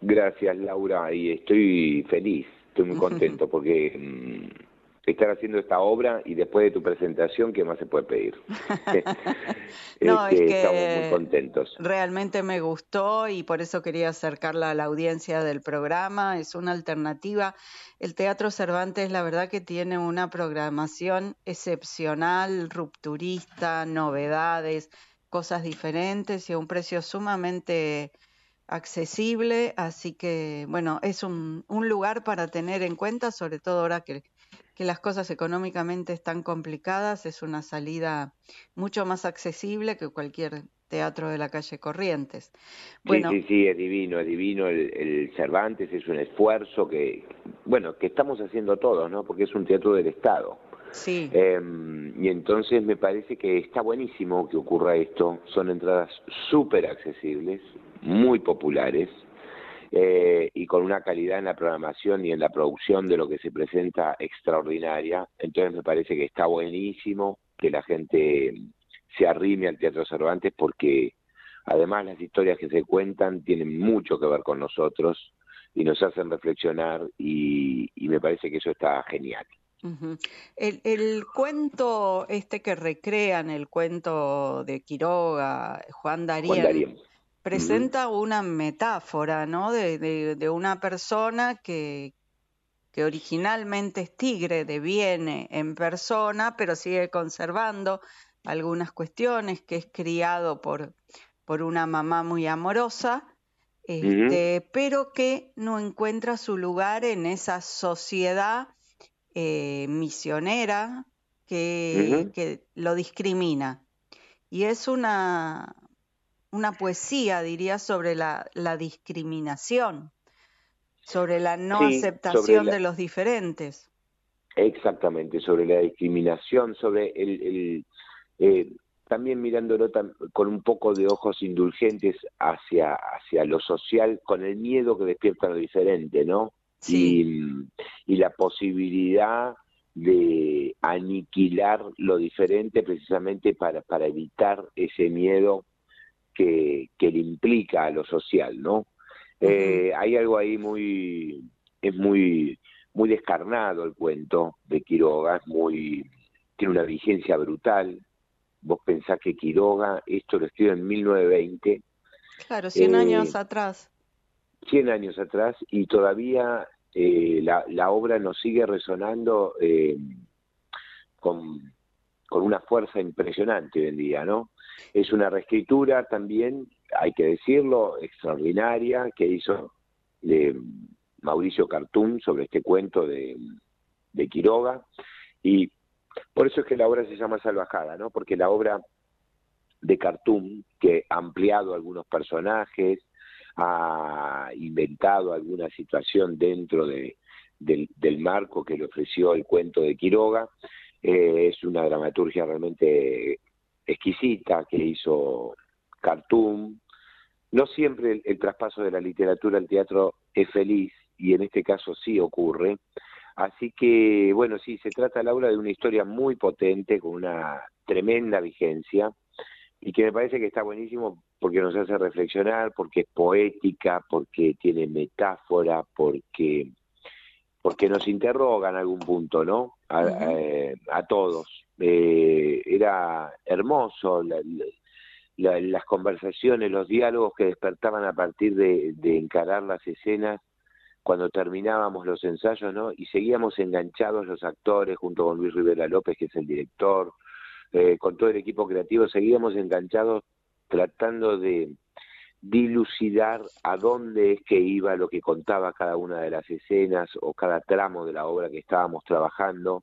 gracias, Laura. Y estoy feliz, estoy muy <laughs> contento porque mm, estar haciendo esta obra y después de tu presentación, ¿qué más se puede pedir? <laughs> <laughs> no, es este, que estamos muy contentos. Realmente me gustó y por eso quería acercarla a la audiencia del programa. Es una alternativa. El Teatro Cervantes, la verdad que tiene una programación excepcional, rupturista, novedades, cosas diferentes y a un precio sumamente accesible, así que bueno, es un, un lugar para tener en cuenta, sobre todo ahora que que las cosas económicamente están complicadas, es una salida mucho más accesible que cualquier teatro de la calle Corrientes. Bueno, sí, sí, sí, es divino, es divino el, Cervantes, es un esfuerzo que, bueno, que estamos haciendo todos, ¿no? Porque es un teatro del Estado. Sí. Em, y entonces me parece que está buenísimo que ocurra esto. Son entradas súper accesibles, muy populares. Eh, y con una calidad en la programación y en la producción de lo que se presenta extraordinaria. Entonces me parece que está buenísimo que la gente se arrime al Teatro Cervantes porque además las historias que se cuentan tienen mucho que ver con nosotros y nos hacen reflexionar y, me parece que eso está genial. el, el, cuento este que recrean, el cuento de Quiroga, Juan Darío presenta una metáfora, ¿no? De, de, una persona que, que originalmente es tigre, deviene en persona, pero sigue conservando algunas cuestiones, que es criado por, por una mamá muy amorosa, este, pero que no encuentra su lugar en esa sociedad eh, misionera que, que lo discrimina. Y es una, una poesía, diría, sobre la, discriminación, sobre la no aceptación de los diferentes. Exactamente, sobre la discriminación, sobre el, eh, también mirándolo con un poco de ojos indulgentes hacia, hacia lo social, con el miedo que despierta lo diferente, ¿no? Sí. Y, y la posibilidad de aniquilar lo diferente precisamente para, para evitar ese miedo que, le implica a lo social, ¿no? Eh, hay algo ahí muy, es muy, muy descarnado el cuento de Quiroga, es muy, tiene una vigencia brutal. Vos pensás que Quiroga, esto lo escribe en 1920. Claro, 100 años eh, atrás. 100 años atrás y todavía eh, la, la, obra nos sigue resonando con, con una fuerza impresionante hoy en día, ¿no? Es una reescritura también, hay que decirlo, extraordinaria que hizo de Mauricio Cartún sobre este cuento de, Quiroga y por eso es que la obra se llama Salvajada, ¿no? Porque la obra de Cartoon, que ha ampliado algunos personajes, ha inventado alguna situación dentro de, del, del, marco que le ofreció el cuento de Quiroga, eh, es una dramaturgia realmente exquisita que hizo Cartoon. No siempre el, traspaso de la literatura al teatro es feliz y en este caso sí ocurre. Así que, bueno, sí, se trata, Laura, de una historia muy potente, con una tremenda vigencia, y que me parece que está buenísimo porque nos hace reflexionar, porque es poética, porque tiene metáfora, porque porque nos interroga en algún punto, ¿no? A, eh, a todos, eh, era hermoso, las conversaciones, los diálogos que despertaban a partir de, encarar las escenas cuando terminábamos los ensayos, ¿no? Y seguíamos enganchados los actores junto con Luis Rivera López, que es el director, eh, con todo el equipo creativo, seguíamos enganchados tratando de dilucidar a dónde es que iba lo que contaba cada una de las escenas o cada tramo de la obra que estábamos trabajando.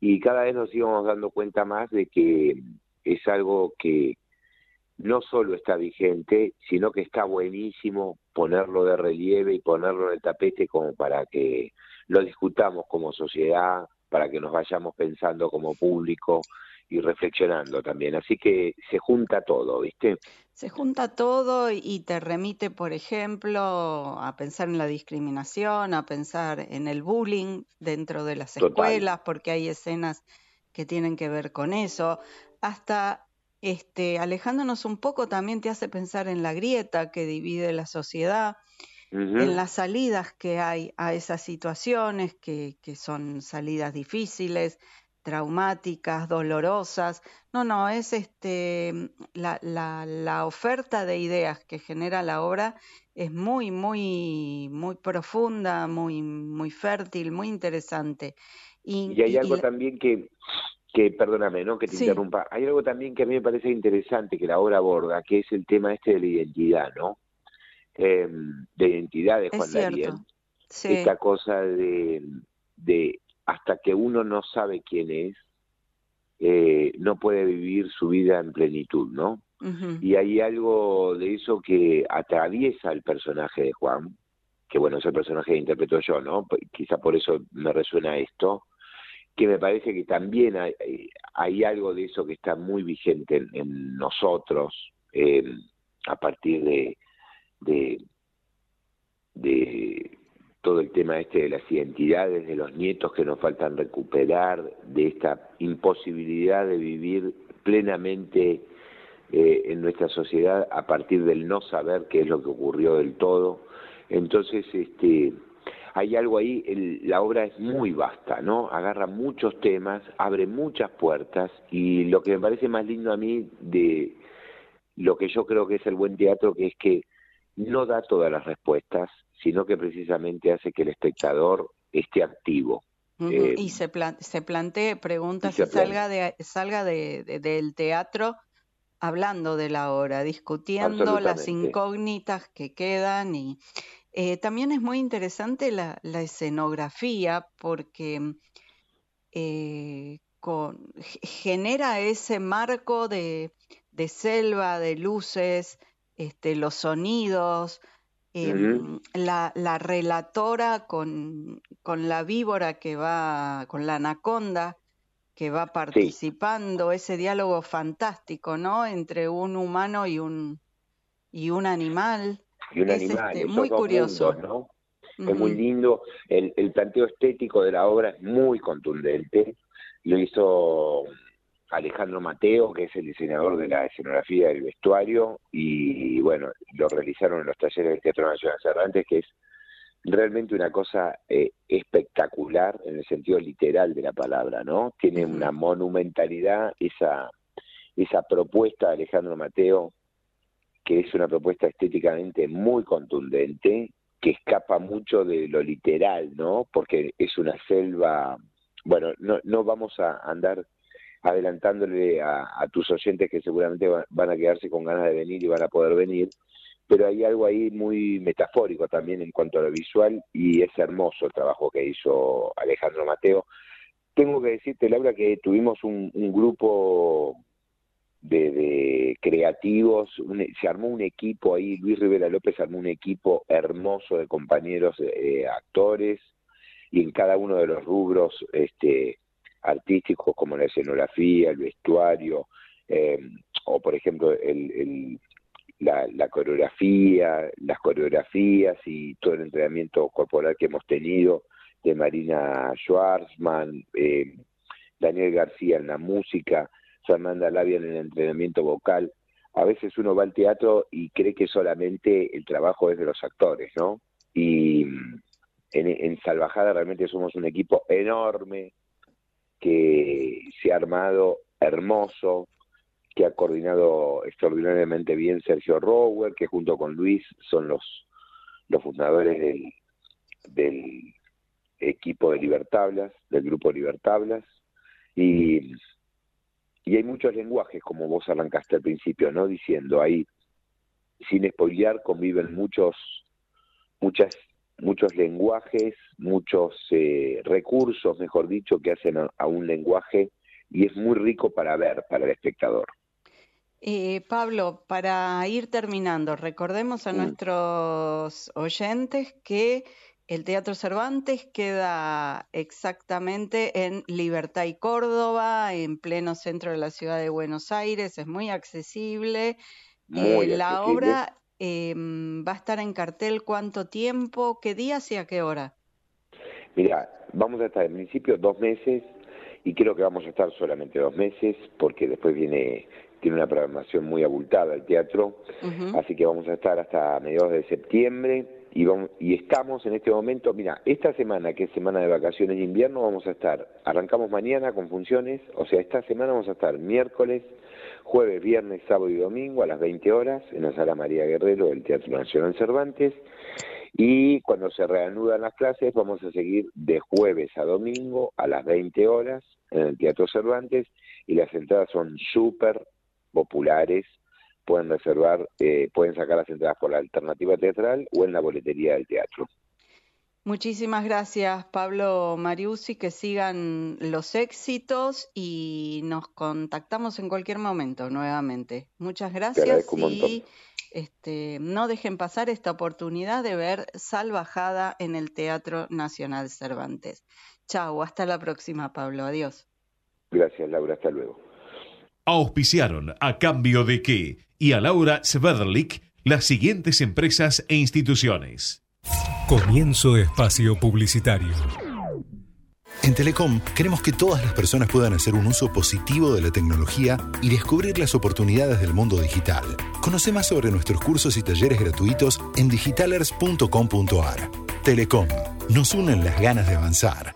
Y cada vez nos íbamos dando cuenta más de que es algo que no solo está vigente, sino que está buenísimo ponerlo de relieve y ponerlo en el tapete como para que lo discutamos como sociedad, para que nos vayamos pensando como público y reflexionando también. Así que se junta todo, ¿viste? Se junta todo y te remite, por ejemplo, a pensar en la discriminación, a pensar en el bullying dentro de las escuelas, porque hay escenas que tienen que ver con eso, hasta este, alejándonos un poco también te hace pensar en la grieta que divide la sociedad, en las salidas que hay a esas situaciones, que, que son salidas difíciles, traumáticas, dolorosas. No, no, es este la, la, la, oferta de ideas que genera la obra es muy, muy, muy profunda, muy, muy fértil, muy interesante. Y, hay algo también que, que, perdóname, ¿no? Que te interrumpa. Hay algo también que a mí me parece interesante que la obra aborda, que es el tema este de la identidad, ¿no? Eh, de identidad de Juan Daniel. Esta cosa de, de hasta que uno no sabe quién es, eh, no puede vivir su vida en plenitud, ¿no? Y hay algo de eso que atraviesa el personaje de Juan, que bueno, es el personaje que interpreto yo, ¿no? Quizá por eso me resuena esto, que me parece que también hay, hay algo de eso que está muy vigente en, nosotros eh, a partir de, de, de todo el tema este de las identidades de los nietos que nos faltan recuperar, de esta imposibilidad de vivir plenamente eh, en nuestra sociedad a partir del no saber qué es lo que ocurrió del todo. Entonces, este, hay algo ahí, la obra es muy vasta, ¿no? Agarra muchos temas, abre muchas puertas y lo que me parece más lindo a mí de lo que yo creo que es el buen teatro, que es que no da todas las respuestas, sino que precisamente hace que el espectador esté activo. Eh, y se, se plantee preguntas y, salga, de, salga de, del teatro hablando de la obra, discutiendo las incógnitas que quedan y eh, también es muy interesante la, la escenografía porque eh, con, genera ese marco de, de selva, de luces, este, los sonidos, Em, la, la, relatora con, con, la víbora que va, con la anaconda que va participando, ese diálogo fantástico, ¿no? Entre un humano y un, y un animal. Y un animal, este, muy curioso. ¿no? Es muy lindo, el, el planteo estético de la obra es muy contundente, lo hizo Alejandro Mateo, que es el diseñador de la escenografía del vestuario, y bueno, lo realizaron en los talleres del Teatro Nacional Cervantes, que es realmente una cosa eh, espectacular en el sentido literal de la palabra, ¿no? Tiene una monumentalidad esa, esa propuesta de Alejandro Mateo, que es una propuesta estéticamente muy contundente, que escapa mucho de lo literal, ¿no? Porque es una selva, bueno, no, no vamos a andar adelantándole a, tus oyentes que seguramente van a quedarse con ganas de venir y van a poder venir, pero hay algo ahí muy metafórico también en cuanto a lo visual y es hermoso el trabajo que hizo Alejandro Mateo. Tengo que decirte, Laura, que tuvimos un, grupo de, creativos, se armó un equipo ahí, Luis Rivera López armó un equipo hermoso de compañeros eh, actores y en cada uno de los rubros este, artísticos como la escenografía, el vestuario, eh, o por ejemplo el, la, coreografía, las coreografías y todo el entrenamiento corporal que hemos tenido de Marina Schwarzman, eh, Daniel García en la música, Fernanda Labia en el entrenamiento vocal. A veces uno va al teatro y cree que solamente el trabajo es de los actores, ¿no? Y en, en Salvajada realmente somos un equipo enorme, que se ha armado hermoso, que ha coordinado extraordinariamente bien Sergio Rower, que junto con Luis son los, los fundadores del, del equipo de Libertablas, del grupo Libertablas, y, y hay muchos lenguajes, como vos arrancaste al principio, ¿no? Diciendo ahí, sin spoilear, conviven muchos, muchas, muchos lenguajes, muchos eh, recursos, mejor dicho, que hacen a un lenguaje y es muy rico para ver, para el espectador. Eh, Pablo, para ir terminando, recordemos a mm. nuestros oyentes que el Teatro Cervantes queda exactamente en Libertad y Córdoba, en pleno centro de la ciudad de Buenos Aires, es muy accesible. Eh, la obra em, va a estar en cartel cuánto tiempo, qué días y a qué hora. Mira, vamos a estar en principio dos meses y creo que vamos a estar solamente dos meses porque después viene tiene una programación muy abultada el teatro, así que vamos a estar hasta mediados de septiembre y, vamos, y estamos en este momento, mira, esta semana que es semana de vacaciones de invierno vamos a estar, arrancamos mañana con funciones, o sea, esta semana vamos a estar miércoles, jueves, viernes, sábado y domingo a las 20 horas en la sala María Guerrero del Teatro Nacional Cervantes. Y cuando se reanudan las clases vamos a seguir de jueves a domingo a las 20 horas en el Teatro Cervantes. Y las entradas son súper populares. Pueden reservar, eh, pueden sacar las entradas por la alternativa teatral o en la boletería del teatro. Muchísimas gracias, Pablo Mariusi, que sigan los éxitos y nos contactamos en cualquier momento nuevamente. Muchas gracias y este, no dejen pasar esta oportunidad de ver Salvajada en el Teatro Nacional Cervantes. Chau, hasta la próxima, Pablo. Adiós. Gracias, Laura. Hasta luego auspiciaron a cambio de qué y a Laura Sverlik las siguientes empresas e instituciones. Comienzo espacio publicitario. En Telecom queremos que todas las personas puedan hacer un uso positivo de la tecnología y descubrir las oportunidades del mundo digital. Conoce más sobre nuestros cursos y talleres gratuitos en digitalers.com.ar. Telecom, nos unen las ganas de avanzar.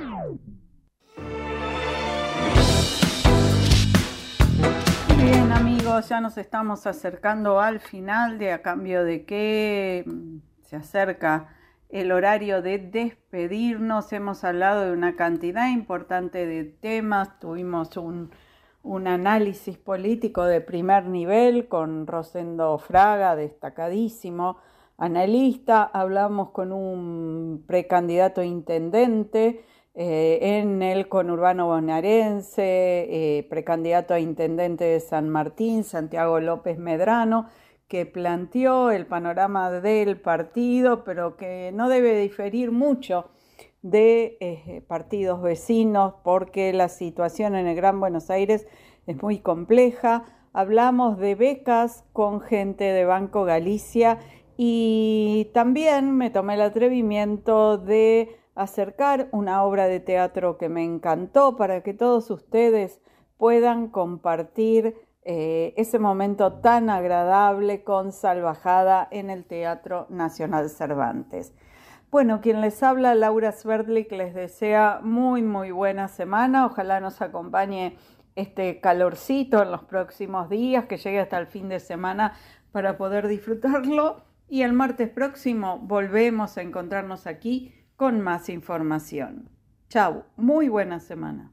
Ya nos estamos acercando al final de a cambio de que se acerca el horario de despedirnos. Hemos hablado de una cantidad importante de temas, tuvimos un, un análisis político de primer nivel con Rosendo Fraga, destacadísimo analista, hablamos con un precandidato intendente, eh, en el conurbano bonaerense, eh, precandidato a intendente de San Martín, Santiago López Medrano, que planteó el panorama del partido, pero que no debe diferir mucho de eh, partidos vecinos porque la situación en el Gran Buenos Aires es muy compleja. Hablamos de becas con gente de Banco Galicia y también me tomé el atrevimiento de acercar una obra de teatro que me encantó para que todos ustedes puedan compartir eh, ese momento tan agradable con Salvajada en el Teatro Nacional Cervantes. Bueno, quien les habla, Laura Sverdlik, les desea muy, muy buena semana. Ojalá nos acompañe este calorcito en los próximos días, que llegue hasta el fin de semana para poder disfrutarlo. Y el martes próximo volvemos a encontrarnos aquí con más información. Chau, muy buena semana.